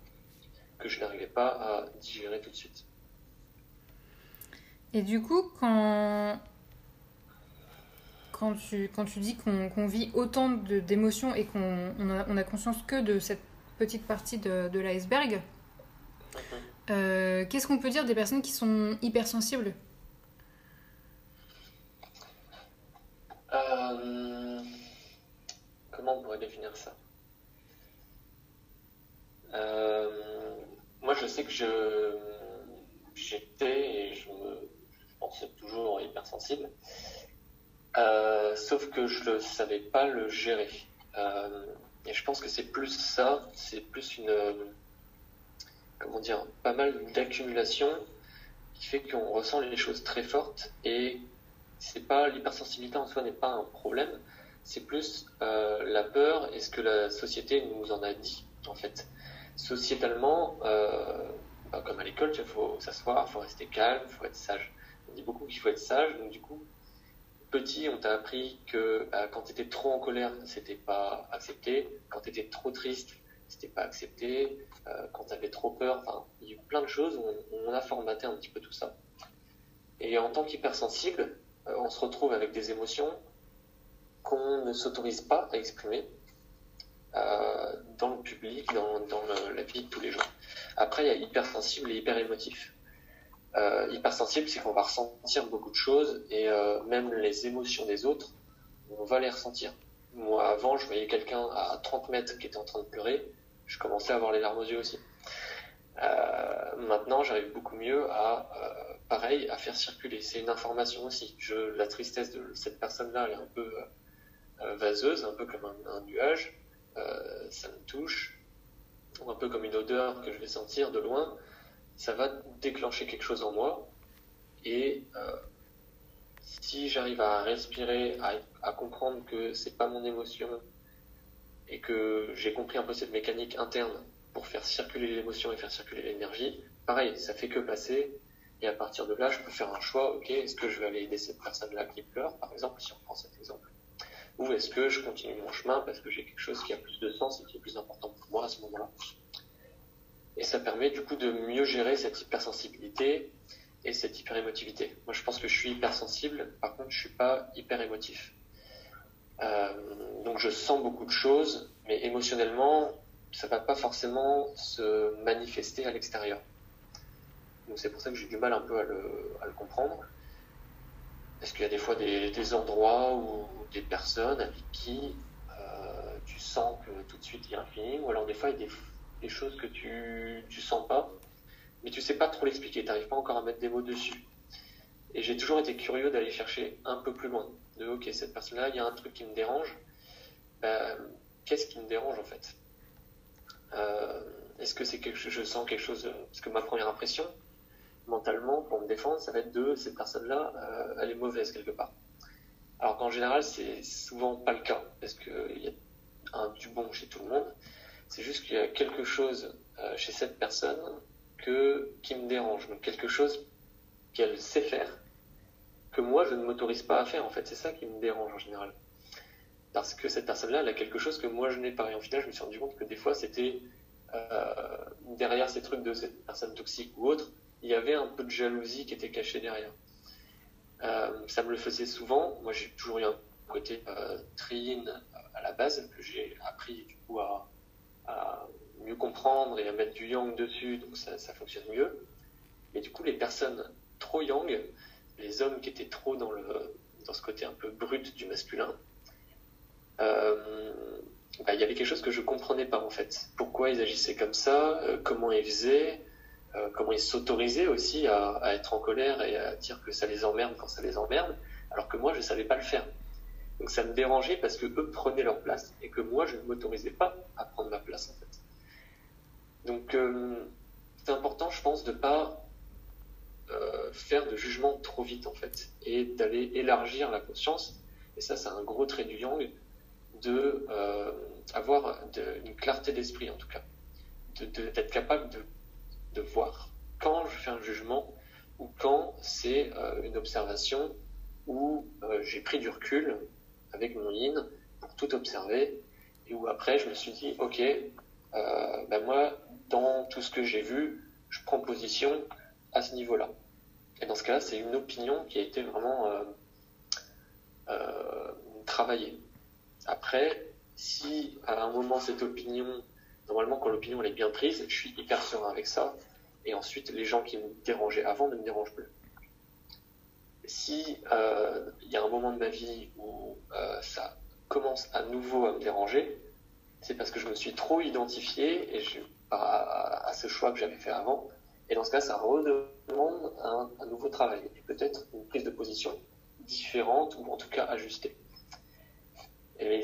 que je n'arrivais pas à digérer tout de suite. Et du coup, quand quand tu, quand tu dis qu'on vit autant d'émotions et qu'on on a, on a, conscience que de cette petite partie de, de l'iceberg, euh, qu'est-ce qu'on peut dire des personnes qui sont hypersensibles? Euh, Comment on pourrait définir ça? Euh, Moi, je sais que je j'étais et je me je pense toujours hypersensible. Euh, sauf que je ne savais pas le gérer. Euh, et je pense que c'est plus ça, c'est plus une, comment dire, pas mal d'accumulation qui fait qu'on ressent les choses très fortes et c'est pas l'hypersensibilité en soi n'est pas un problème, c'est plus euh, la peur et ce que la société nous en a dit en fait. Sociétalement, comme à l'école, il faut s'asseoir, il faut rester calme, il faut être sage. On dit beaucoup qu'il faut être sage, donc du coup, petit, on t'a appris que bah, quand tu étais trop en colère, c'était pas accepté, quand tu étais trop triste, c'était pas accepté, euh, quand tu avais trop peur, enfin, il y a eu plein de choses où on, a formaté un petit peu tout ça. Et en tant qu'hypersensible, euh, on se retrouve avec des émotions qu'on ne s'autorise pas à exprimer euh, dans le public, dans, la vie de tous les jours. Après, il y a hypersensible et hyper émotif. Euh, hypersensible, c'est qu'on va ressentir beaucoup de choses et euh, même les émotions des autres, on va les ressentir. Moi, avant, je voyais quelqu'un à 30 mètres qui était en train de pleurer, je commençais à avoir les larmes aux yeux aussi. Euh, maintenant, j'arrive beaucoup mieux à, pareil, à faire circuler. C'est une information aussi. Je, la tristesse de cette personne-là est un peu vaseuse, un peu comme un, un nuage. ça me touche, un peu comme une odeur que je vais sentir de loin ça va déclencher quelque chose en moi. Et euh, si j'arrive à respirer, à, comprendre que c'est pas mon émotion et que j'ai compris un peu cette mécanique interne pour faire circuler l'émotion et faire circuler l'énergie, pareil, ça fait que passer. Et à partir de là, je peux faire un choix. Ok, est-ce que je vais aller aider cette personne-là qui pleure, par exemple, si on prend cet exemple, ou est-ce que je continue mon chemin parce que j'ai quelque chose qui a plus de sens et qui est plus important pour moi à ce moment-là? Et ça permet du coup de mieux gérer cette hypersensibilité et cette hyperémotivité. Moi, je pense que je suis hypersensible, par contre, je suis pas hyper émotif. Euh, donc, je sens beaucoup de choses, mais émotionnellement, ça va pas forcément se manifester à l'extérieur. Donc, c'est pour ça que j'ai du mal un peu à le, à le comprendre. Est-ce qu'il y a des fois des, des, endroits ou des personnes avec qui euh, tu sens que tout de suite il y a un feeling, ou alors des fois il y a des des choses que tu, tu sens pas, mais tu sais pas trop l'expliquer, tu n'arrives pas encore à mettre des mots dessus. Et j'ai toujours été curieux d'aller chercher un peu plus loin. De ok, cette personne-là, il y a un truc qui me dérange. Ben, qu'est-ce qui me dérange en fait? Euh, Est-ce que c'est quelque chose, je sens quelque chose Parce que ma première impression, mentalement, pour me défendre, ça va être de cette personne-là, euh, elle est mauvaise quelque part. Alors qu'en général, c'est souvent pas le cas, parce qu'il y a un du bon chez tout le monde. C'est juste qu'il y a quelque chose euh, chez cette personne que, qui me dérange, quelque chose qu'elle sait faire, que moi je ne m'autorise pas à faire. En fait, c'est ça qui me dérange en général. Parce que cette personne-là, elle a quelque chose que moi je n'ai pas. Et au final, je me suis rendu compte que des fois, c'était euh, derrière ces trucs de cette personne toxique ou autre, il y avait un peu de jalousie qui était cachée derrière. Euh, ça me le faisait souvent. Moi, j'ai toujours eu un côté euh, trine à la base que j'ai appris du coup à, à mieux comprendre et à mettre du yang dessus, donc ça, fonctionne mieux. Mais du coup, les personnes trop yang, les hommes qui étaient trop dans, ce côté un peu brut du masculin, euh, bah, il y avait quelque chose que je comprenais pas en fait. Pourquoi ils agissaient comme ça, euh, comment ils faisaient, euh, comment ils s'autorisaient aussi à, à, être en colère et à dire que ça les emmerde quand ça les emmerde, alors que moi je savais pas le faire. Donc ça me dérangeait parce que eux prenaient leur place et que moi je ne m'autorisais pas à prendre ma place en fait. Donc euh, c'est important, je pense, de pas euh, faire de jugement trop vite en fait et d'aller élargir la conscience. Et ça, c'est un gros trait du yang de euh, avoir une clarté d'esprit en tout cas, d'être capable de, de, voir quand je fais un jugement ou quand c'est une observation où j'ai pris du recul avec mon yin pour tout observer. Et où après je me suis dit ok euh, ben moi dans tout ce que j'ai vu je prends position à ce niveau là et dans ce cas là c'est une opinion qui a été vraiment euh, euh, travaillée. Après si à un moment cette opinion normalement quand l'opinion est bien prise je suis hyper serein avec ça. Et ensuite les gens qui me dérangeaient avant ne me dérangent plus si euh, il y a un moment de ma vie où euh, ça commence à nouveau à me déranger, c'est parce que je me suis trop identifié à, ce choix que j'avais fait avant. Et dans ce cas, ça redemande un, nouveau travail et peut-être une prise de position différente ou en tout cas ajustée. Et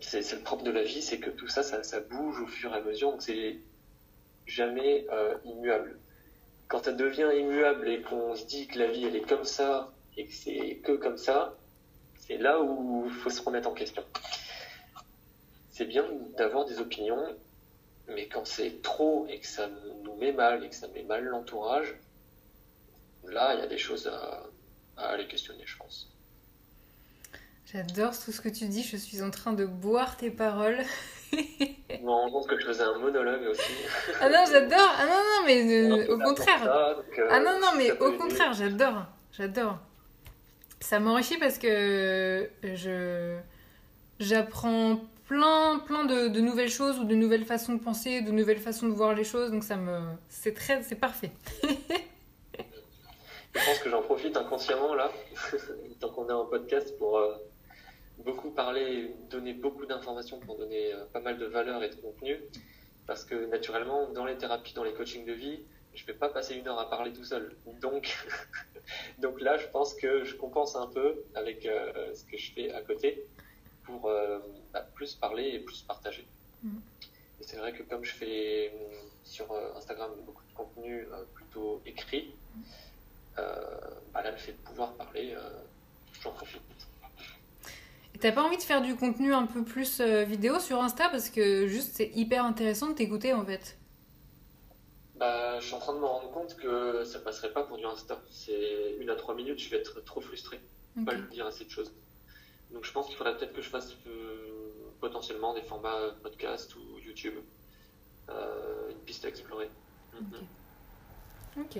c'est le propre de la vie, c'est que tout ça, ça, ça, bouge au fur et à mesure, donc c'est jamais euh, immuable quand ça devient immuable et qu'on se dit que la vie elle est comme ça et que c'est que comme ça, c'est là où il faut se remettre en question. C'est bien d'avoir des opinions, Mais quand c'est trop et que ça nous met mal et que ça met mal l'entourage, là, il y a des choses à, à aller questionner, je pense. J'adore tout ce que tu dis, je suis en train de boire tes paroles. Je me rends compte que je faisais un monologue aussi. ah non, j'adore. Ah non, non, mais au contraire. Euh, ah non, non, mais au contraire, j'adore. J'adore. Ça m'enrichit parce que je j'apprends plein, plein de, de, nouvelles choses ou de nouvelles façons de penser, de nouvelles façons de voir les choses. Donc ça me, c'est très, c'est parfait. Je pense que j'en profite inconsciemment là, (laughs) tant qu'on est en podcast pour euh, beaucoup parler, donner beaucoup d'informations pour donner euh, pas mal de valeur et de contenu. Parce que naturellement, dans les thérapies, dans les coachings de vie, je ne vais pas passer une heure à parler tout seul. Donc, (laughs) donc là, je pense que je compense un peu avec euh, ce que je fais à côté pour euh, bah, plus parler et plus partager. Mm. Et c'est vrai que comme je fais sur Instagram beaucoup de contenu plutôt écrit, bah, là, le fait de pouvoir parler, j'en profite. T'as pas envie de faire du contenu un peu plus euh, vidéo sur Insta parce que juste c'est hyper intéressant de t'écouter en fait. Bah, je suis en train de me rendre compte que ça passerait pas pour du Insta. C'est une à trois minutes, je vais être trop frustré. Okay. Pas dire assez de choses. Donc je pense qu'il faudrait peut-être que je fasse euh, potentiellement des formats podcast ou YouTube. Euh, une piste à explorer. Ok.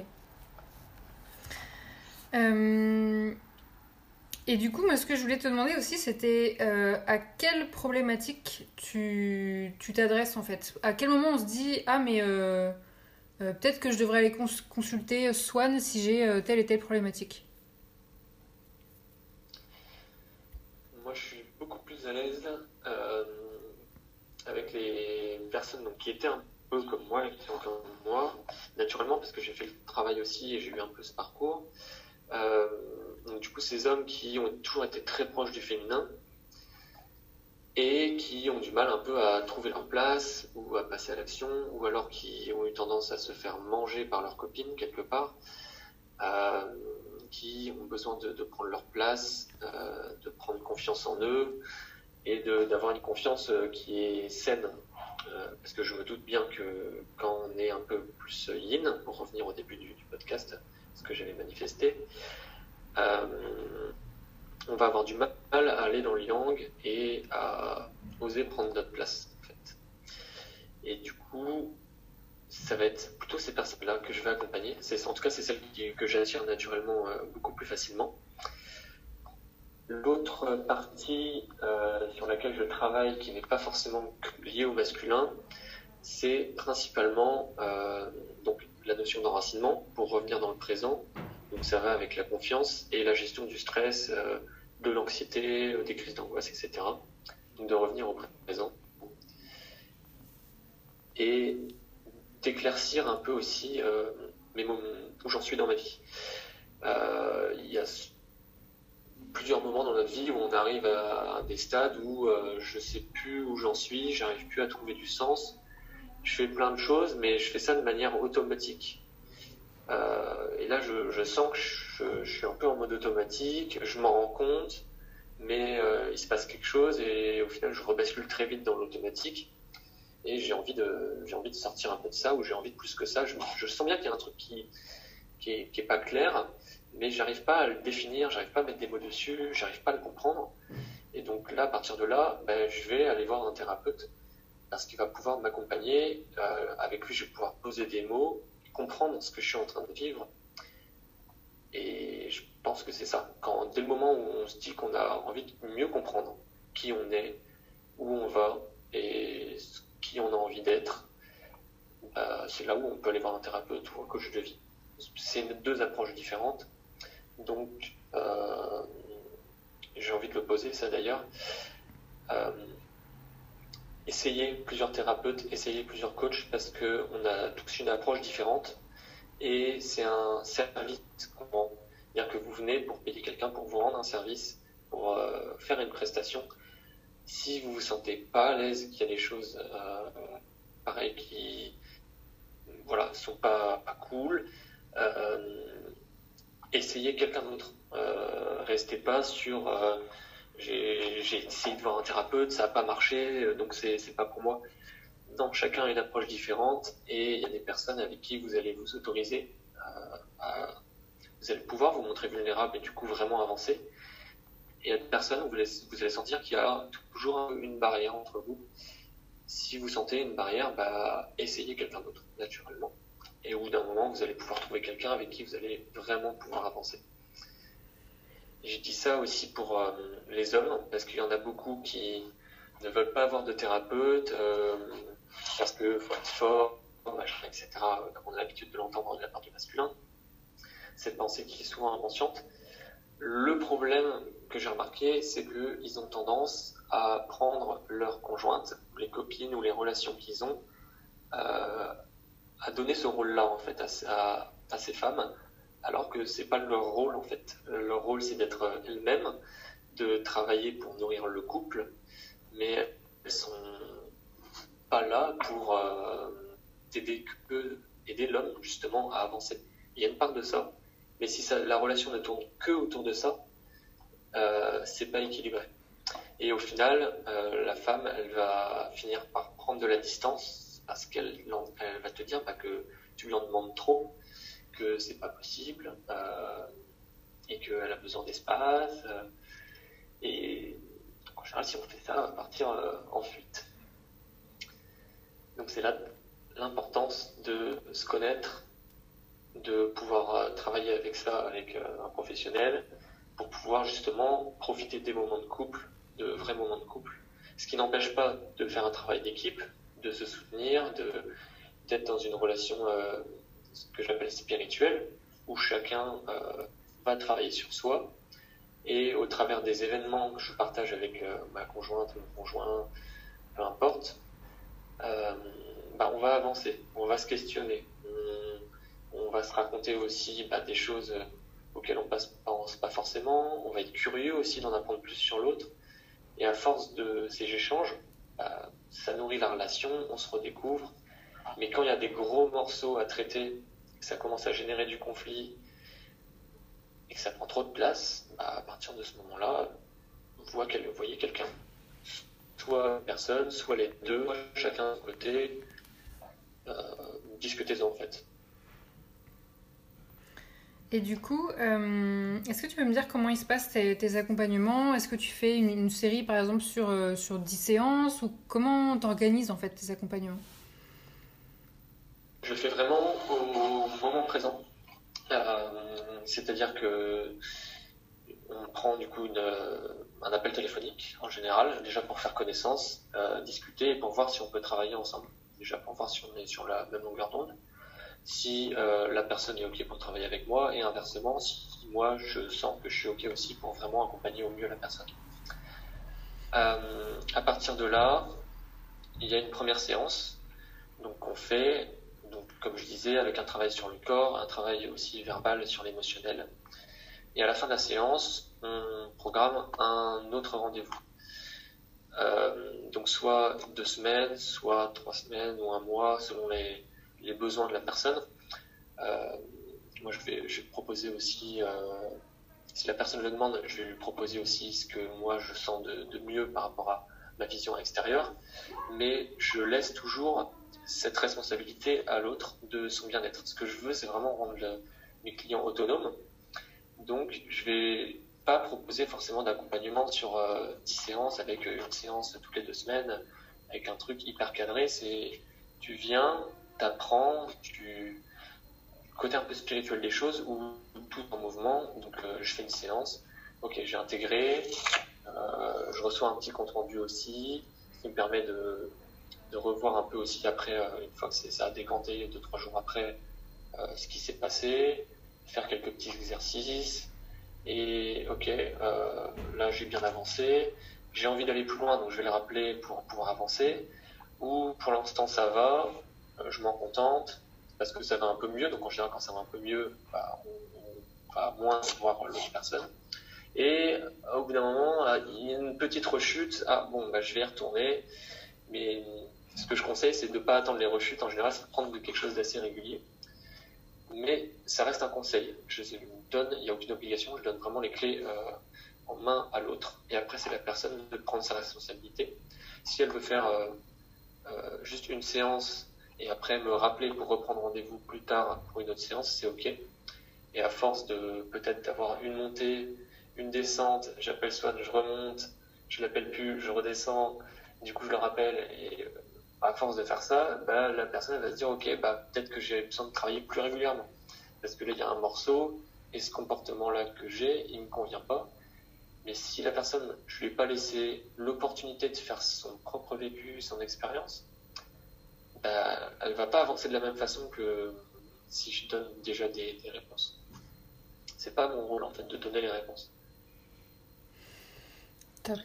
Euh... Et du coup, moi, ce que je voulais te demander aussi, c'était euh, à quelle problématique tu t'adresses en fait? À quel moment on se dit Ah, mais euh, euh, peut-être que je devrais aller consulter Swan si j'ai telle et telle problématique? Moi, je suis beaucoup plus à l'aise avec les personnes qui étaient un peu comme moi qui sont comme moi, naturellement, parce que j'ai fait le travail aussi et j'ai eu un peu ce parcours. Donc, du coup, ces hommes qui ont toujours été très proches du féminin et qui ont du mal un peu à trouver leur place ou à passer à l'action, ou alors qui ont eu tendance à se faire manger par leurs copines quelque part, euh, qui ont besoin de, prendre leur place, euh, de prendre confiance en eux et d'avoir une confiance euh, qui est saine. Euh, parce que je me doute bien que quand on est un peu plus yin, pour revenir au début du, podcast, ce que j'avais manifesté, euh, on va avoir du mal à aller dans le yang et à oser prendre notre place. En fait. Et du coup, ça va être plutôt ces personnes-là que je vais accompagner. C'est, en tout cas, c'est celles que j'attire naturellement euh, beaucoup plus facilement. L'autre partie euh, sur laquelle je travaille, qui n'est pas forcément liée au masculin, c'est principalement euh, donc la notion d'enracinement pour revenir dans le présent donc ça va avec la confiance et la gestion du stress, euh, de l'anxiété, euh, des crises d'angoisse, etc. Donc de revenir au présent. Et d'éclaircir un peu aussi euh, mes moments, où j'en suis dans ma vie. Il y a plusieurs moments dans notre vie où on arrive à des stades où je sais plus où j'en suis, j'arrive plus à trouver du sens. Je fais plein de choses, mais je fais ça de manière automatique. Euh, et là, je, sens que je, suis un peu en mode automatique, je m'en rends compte, mais euh, il se passe quelque chose et au final, je rebascule très vite dans l'automatique. Et j'ai envie de, sortir un peu de ça, ou j'ai envie de plus que ça. Je, sens bien qu'il y a un truc qui, qui pas clair, mais j'arrive pas à le définir, j'arrive pas à mettre des mots dessus, j'arrive pas à le comprendre. Et donc là, à partir de là, ben, je vais aller voir un thérapeute parce qu'il va pouvoir m'accompagner. Euh, avec lui, je vais pouvoir poser des mots comprendre ce que je suis en train de vivre. Et je pense que c'est ça. Quand, dès le moment où on se dit qu'on a envie de mieux comprendre qui on est, où on va et qui on a envie d'être, bah, c'est là où on peut aller voir un thérapeute ou un coach de vie. C'est deux approches différentes. Donc, euh, j'ai envie de le poser, ça d'ailleurs. Euh, essayer plusieurs thérapeutes, essayer plusieurs coachs parce que on a tous une approche différente et c'est un service. C'est-à-dire que vous venez pour payer quelqu'un pour vous rendre un service, pour euh, faire une prestation. Si vous vous sentez pas à l'aise, qu'il y a des choses euh, pareilles qui voilà sont pas, cool, euh, essayez quelqu'un d'autre. Restez pas sur j'ai essayé de voir un thérapeute, ça n'a pas marché, euh, donc c'est pas pour moi. donc chacun a une approche différente et il y a des personnes avec qui vous allez vous autoriser à, vous allez pouvoir vous montrer vulnérable et du coup vraiment avancer. Et il y a des personnes où vous vous allez sentir qu'il y a toujours une barrière entre vous. Si vous sentez une barrière, bah, essayez quelqu'un d'autre, naturellement. Et au bout d'un moment, vous allez pouvoir trouver quelqu'un avec qui vous allez vraiment pouvoir avancer. J'ai dit ça aussi pour euh, les hommes, parce qu'il y en a beaucoup qui ne veulent pas avoir de thérapeute, euh, parce qu'il faut être fort, etc., comme on a l'habitude de l'entendre de la part du masculin. Cette pensée qui est souvent inconsciente. Le problème que j'ai remarqué, c'est qu'ils ont tendance à prendre leur conjointe, les copines ou les relations qu'ils ont, euh, à donner ce rôle-là en fait à, ces femmes, alors que c'est pas leur rôle en fait. Leur rôle c'est d'être elles-mêmes, de travailler pour nourrir le couple, mais elles sont pas là pour euh, aider que aider l'homme justement à avancer. Il y a une part de ça, mais si ça, la relation ne tourne que autour de ça, euh, c'est pas équilibré. Et au final, euh, la femme, elle va finir par prendre de la distance parce qu'elle elle va te dire bah, que tu lui en demandes trop, que c'est pas possible euh, et qu'elle a besoin d'espace. Euh, et en général, si on fait ça, on va partir euh, en fuite. Donc c'est là l'importance de se connaître, de pouvoir travailler avec ça avec un professionnel pour pouvoir justement profiter des moments de couple de vrais moments de couple. Ce qui n'empêche pas de faire un travail d'équipe, de se soutenir, d'être dans une relation ce que j'appelle spirituelle, où chacun euh, va travailler sur soi. Et au travers des événements que je partage avec euh, ma conjointe, mon conjoint, peu importe, bah, on va avancer, on va se questionner, on, va se raconter aussi bah, des choses auxquelles on ne pense pas forcément, on va être curieux aussi d'en apprendre plus sur l'autre. Et à force de ces échanges, bah, ça nourrit la relation, on se redécouvre. Mais quand il y a des gros morceaux à traiter, ça commence à générer du conflit et que ça prend trop de place, bah, à partir de ce moment-là, vous voyez quelqu'un. Soit personne, soit les deux, chacun de côté. Euh, discutez-en en fait. Et du coup, euh, est-ce que tu peux me dire comment ils se passent tes, accompagnements? Est-ce que tu fais une, série, par exemple, sur, euh, sur 10 séances? Ou comment t'organises, en fait, tes accompagnements? Je fais vraiment au moment présent. Euh, c'est-à-dire que on prend du coup un appel téléphonique, en général, déjà pour faire connaissance, discuter et pour voir si on peut travailler ensemble. Déjà pour voir si on est sur la même longueur d'onde si euh, la personne est OK pour travailler avec moi et inversement, si moi je sens que je suis OK aussi pour vraiment accompagner au mieux la personne. Euh, à partir de là, il y a une première séance donc on fait, comme je disais, avec un travail sur le corps, un travail aussi verbal sur l'émotionnel. Et à la fin de la séance, on programme un autre rendez-vous. Euh, donc soit deux semaines, soit trois semaines ou un mois, selon les, besoins de la personne. Euh, moi, je vais, je vais proposer aussi, euh, si la personne le demande, je vais lui proposer aussi ce que moi je sens de, de mieux par rapport à ma vision extérieure, mais je laisse toujours cette responsabilité à l'autre de son bien-être. Ce que je veux, c'est vraiment rendre mes clients autonomes. Donc, je vais pas proposer forcément d'accompagnement sur euh, 10 séances avec une séance toutes les deux semaines, avec un truc hyper cadré. C'est tu viens, t'apprends, tu côté un peu spirituel des choses ou tout en mouvement. Donc euh, je fais une séance, ok, j'ai intégré, euh, je reçois un petit compte rendu aussi, qui me permet de, de revoir un peu aussi après, euh, une fois que ça a décanté, deux trois jours après, ce qui s'est passé, faire quelques petits exercices. Et ok, là j'ai bien avancé, j'ai envie d'aller plus loin, donc je vais le rappeler pour pouvoir avancer. Ou pour l'instant ça va, euh, je m'en contente parce que ça va un peu mieux. Donc en général, quand ça va un peu mieux, bah, on, va moins voir l'autre personne. Et euh, au bout d'un moment, euh, il y a une petite rechute. Ah bon, bah, je vais y retourner. Mais ce que je conseille, c'est de ne pas attendre les rechutes. En général, c'est de prendre quelque chose d'assez régulier. Mais ça reste un conseil. Je donne, il n'y a aucune obligation. Je donne vraiment les clés en main à l'autre. Et après, c'est la personne de prendre sa responsabilité. Si elle veut faire juste une séance et après me rappeler pour reprendre rendez-vous plus tard pour une autre séance, c'est ok. Et à force de peut-être d'avoir une montée, une descente, j'appelle Swan, je remonte, je l'appelle plus, je redescends, du coup je le rappelle et euh, à force de faire ça, bah, la personne va se dire ok, bah, peut-être que j'ai besoin de travailler plus régulièrement parce que là il y a un morceau et ce comportement-là que j'ai, il me convient pas. Mais si la personne, je lui ai pas laissé l'opportunité de faire son propre vécu, son expérience, bah, elle va pas avancer de la même façon que si je donne déjà des, des réponses. C'est pas mon rôle en fait de donner les réponses. Top.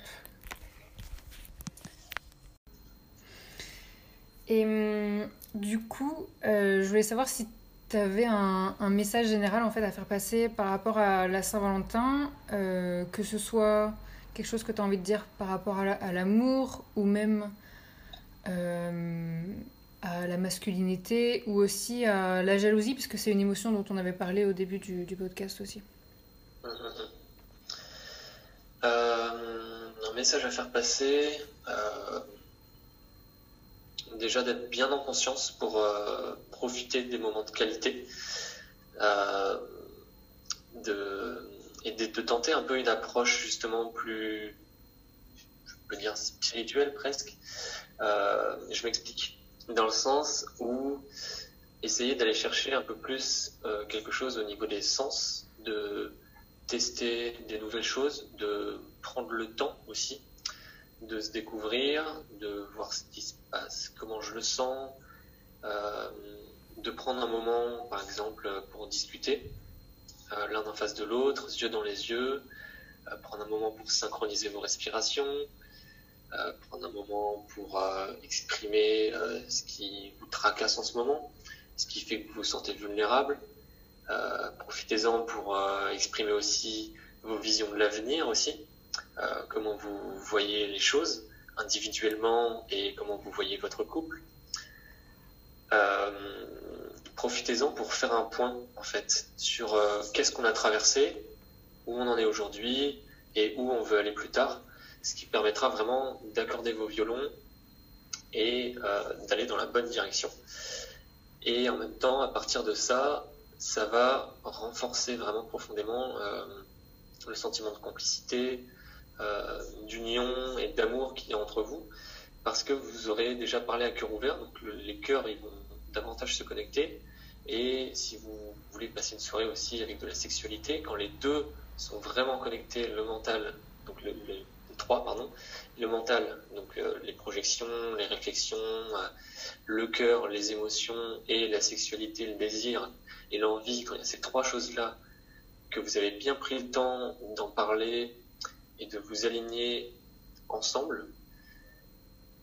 Et hum, du coup, euh, je voulais savoir si tu avais un, message général en fait à faire passer par rapport à la Saint-Valentin, euh, que ce soit quelque chose que tu as envie de dire par rapport à l'amour ou même euh, à la masculinité ou aussi à la jalousie, puisque c'est une émotion dont on avait parlé au début du, podcast aussi. Un message à faire passer. Déjà d'être bien en conscience pour euh, profiter des moments de qualité. de, et de, tenter un peu une approche justement plus, je peux dire spirituelle presque. je m'explique dans le sens où essayer d'aller chercher un peu plus euh, quelque chose au niveau des sens, de tester des nouvelles choses, de prendre le temps aussi, de se découvrir, de voir ce qui se passe, comment je le sens, euh, de prendre un moment, par exemple, pour discuter, euh, l'un en face de l'autre, yeux dans les yeux, euh, prendre un moment pour synchroniser vos respirations, prendre un moment pour exprimer ce qui vous tracasse en ce moment, ce qui fait que vous vous sentez vulnérable. Profitez-en pour exprimer aussi vos visions de l'avenir aussi, comment vous voyez les choses individuellement et comment vous voyez votre couple. Profitez-en pour faire un point en fait sur qu'est-ce qu'on a traversé, où on en est aujourd'hui et où on veut aller plus tard ce qui permettra vraiment d'accorder vos violons et euh, d'aller dans la bonne direction. Et en même temps, à partir de ça, ça va renforcer vraiment profondément euh, le sentiment de complicité, euh, d'union et d'amour qu'il y a entre vous, parce que vous aurez déjà parlé à cœur ouvert, donc le, les cœurs vont davantage se connecter. Et si vous voulez passer une soirée aussi avec de la sexualité, quand les deux sont vraiment connectés, le mental, donc le, le trois, pardon, le mental, donc euh, les projections, les réflexions, euh, le cœur, les émotions et la sexualité, le désir et l'envie, quand il y a ces trois choses-là, que vous avez bien pris le temps d'en parler et de vous aligner ensemble,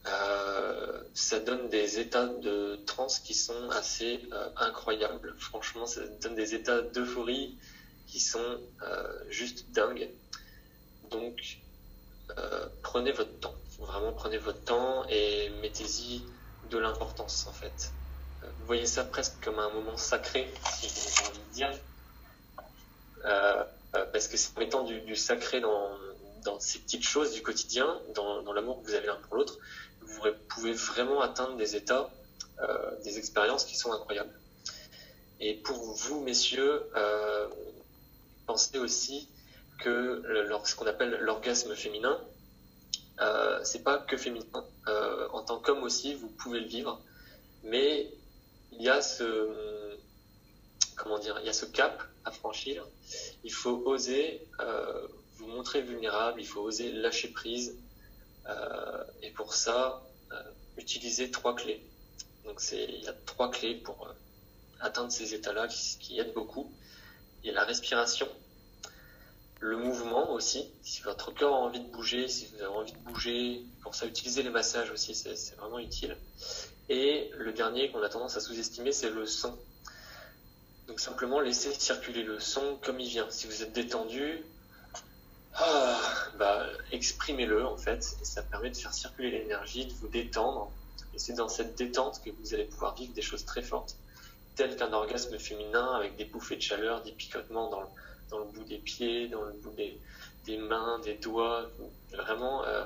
euh, ça donne des états de transe qui sont assez euh, incroyables. Franchement, ça donne des états d'euphorie qui sont euh, juste dingues. Donc, prenez votre temps. Vraiment, prenez votre temps et mettez-y de l'importance, en fait. Vous voyez ça presque comme un moment sacré, si j'ai envie de dire. Parce que c'est en mettant du sacré dans, dans, ces petites choses du quotidien, dans, l'amour que vous avez l'un pour l'autre, vous pouvez vraiment atteindre des états, euh, des expériences qui sont incroyables. Et pour vous, messieurs, euh, pensez aussi que ce qu'on appelle l'orgasme féminin, euh, c'est pas que féminin. Euh, en tant qu'homme aussi, vous pouvez le vivre, mais il y a ce comment dire, il y a ce cap à franchir. Il faut oser vous montrer vulnérable, il faut oser lâcher prise, euh, et pour ça, euh, utiliser trois clés. Donc c'est, il y a trois clés pour euh, atteindre ces états-là qui, aident beaucoup. Il y a la respiration, le mouvement aussi. Si votre corps a envie de bouger, si vous avez envie de bouger, pour ça, utiliser les massages aussi, c'est vraiment utile. Et le dernier qu'on a tendance à sous-estimer, c'est le son. Donc simplement laisser circuler le son comme il vient. Si vous êtes détendu, ah, bah, exprimez-le en fait. Et ça permet de faire circuler l'énergie, de vous détendre. Et c'est dans cette détente que vous allez pouvoir vivre des choses très fortes, telles qu'un orgasme féminin avec des bouffées de chaleur, des picotements dans le, dans le bout des pieds, dans le bout des, des mains, des doigts. Vraiment, euh,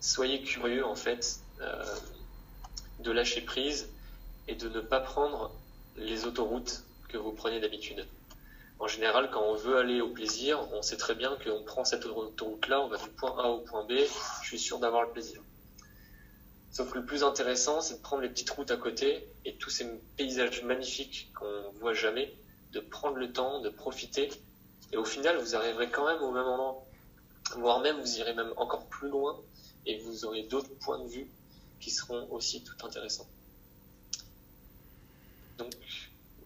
soyez curieux en fait. Euh, de lâcher prise et de ne pas prendre les autoroutes que vous prenez d'habitude. En général, quand on veut aller au plaisir, on sait très bien qu'on prend cette autoroute-là, on va du point A au point B, je suis sûr d'avoir le plaisir. Sauf que le plus intéressant, c'est de prendre les petites routes à côté et tous ces paysages magnifiques qu'on voit jamais, de prendre le temps, de profiter. Et au final, vous arriverez quand même au même endroit. Voire même, vous irez même encore plus loin et vous aurez d'autres points de vue qui seront aussi tout intéressants. Donc,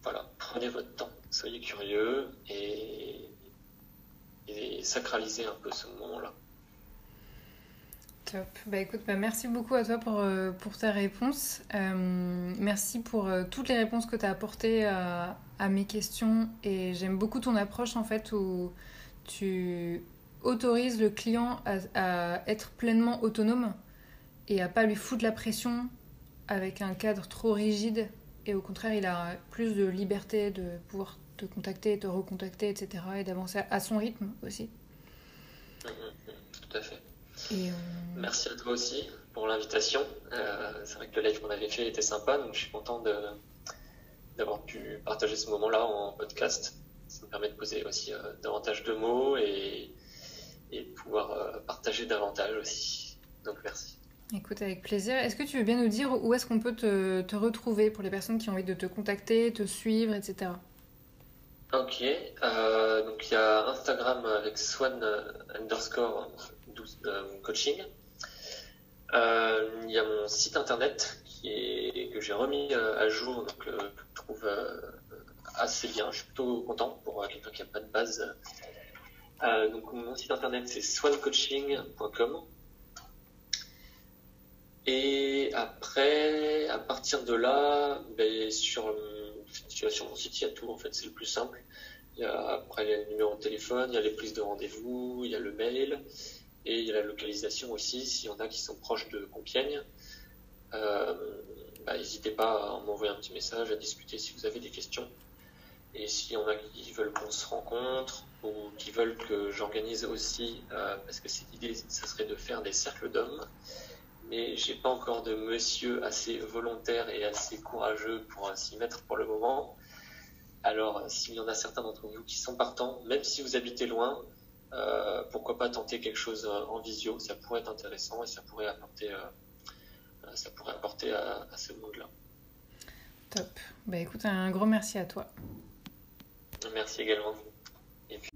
voilà, prenez votre temps, soyez curieux et, et sacralisez un peu ce moment-là. Top. Bah écoute, bah merci beaucoup à toi pour, euh, pour ta réponse. Euh, merci pour euh, toutes les réponses que tu as apportées à, mes questions. Et j'aime beaucoup ton approche en fait où tu autorises le client à, à, être pleinement autonome et à pas lui foutre la pression avec un cadre trop rigide. Et au contraire, il a plus de liberté de pouvoir te contacter, te recontacter, etc. et d'avancer à son rythme aussi. Tout à fait. Euh, Merci à toi aussi pour l'invitation. Euh, c'est vrai que le live qu'on avait fait était sympa, donc je suis content de, d'avoir pu partager ce moment-là en podcast. Ça me permet de poser aussi euh, davantage de mots et, et de pouvoir partager davantage aussi. Donc merci. Écoute, avec plaisir. Est-ce que tu veux bien nous dire où est-ce qu'on peut te, retrouver pour les personnes qui ont envie de te contacter, te suivre, etc. Ok, euh, donc il y a Instagram avec swan underscore coaching. Euh, il y a mon site internet qui est, que j'ai remis euh, à jour, donc euh, je trouve assez bien. Je suis plutôt content pour quelqu'un qui n'a pas de base. donc mon site internet c'est swancoaching.com. Et après, à partir de là, ben, sur, sur mon site, il y a tout en fait, c'est le plus simple. Il y a, après, il y a le numéro de téléphone, il y a les prises de rendez-vous, il y a le mail. Et il y a la localisation aussi, s'il y en a qui sont proches de Compiègne. Euh, bah, n'hésitez pas à m'envoyer un petit message, à discuter si vous avez des questions. Et s'il y en a qui veulent qu'on se rencontre ou qui veulent que j'organise aussi, euh, parce que cette idée, ça serait de faire des cercles d'hommes, mais j'ai pas encore de monsieur assez volontaire et assez courageux pour s'y mettre pour le moment. Alors, s'il y en a certains d'entre vous qui sont partants, même si vous habitez loin, euh, pourquoi pas tenter quelque chose euh, en visio? Ça pourrait être intéressant et ça pourrait apporter, euh, ça pourrait apporter à, à ce monde-là. Top. Bah écoute, un gros merci à toi. Merci également. Et puis...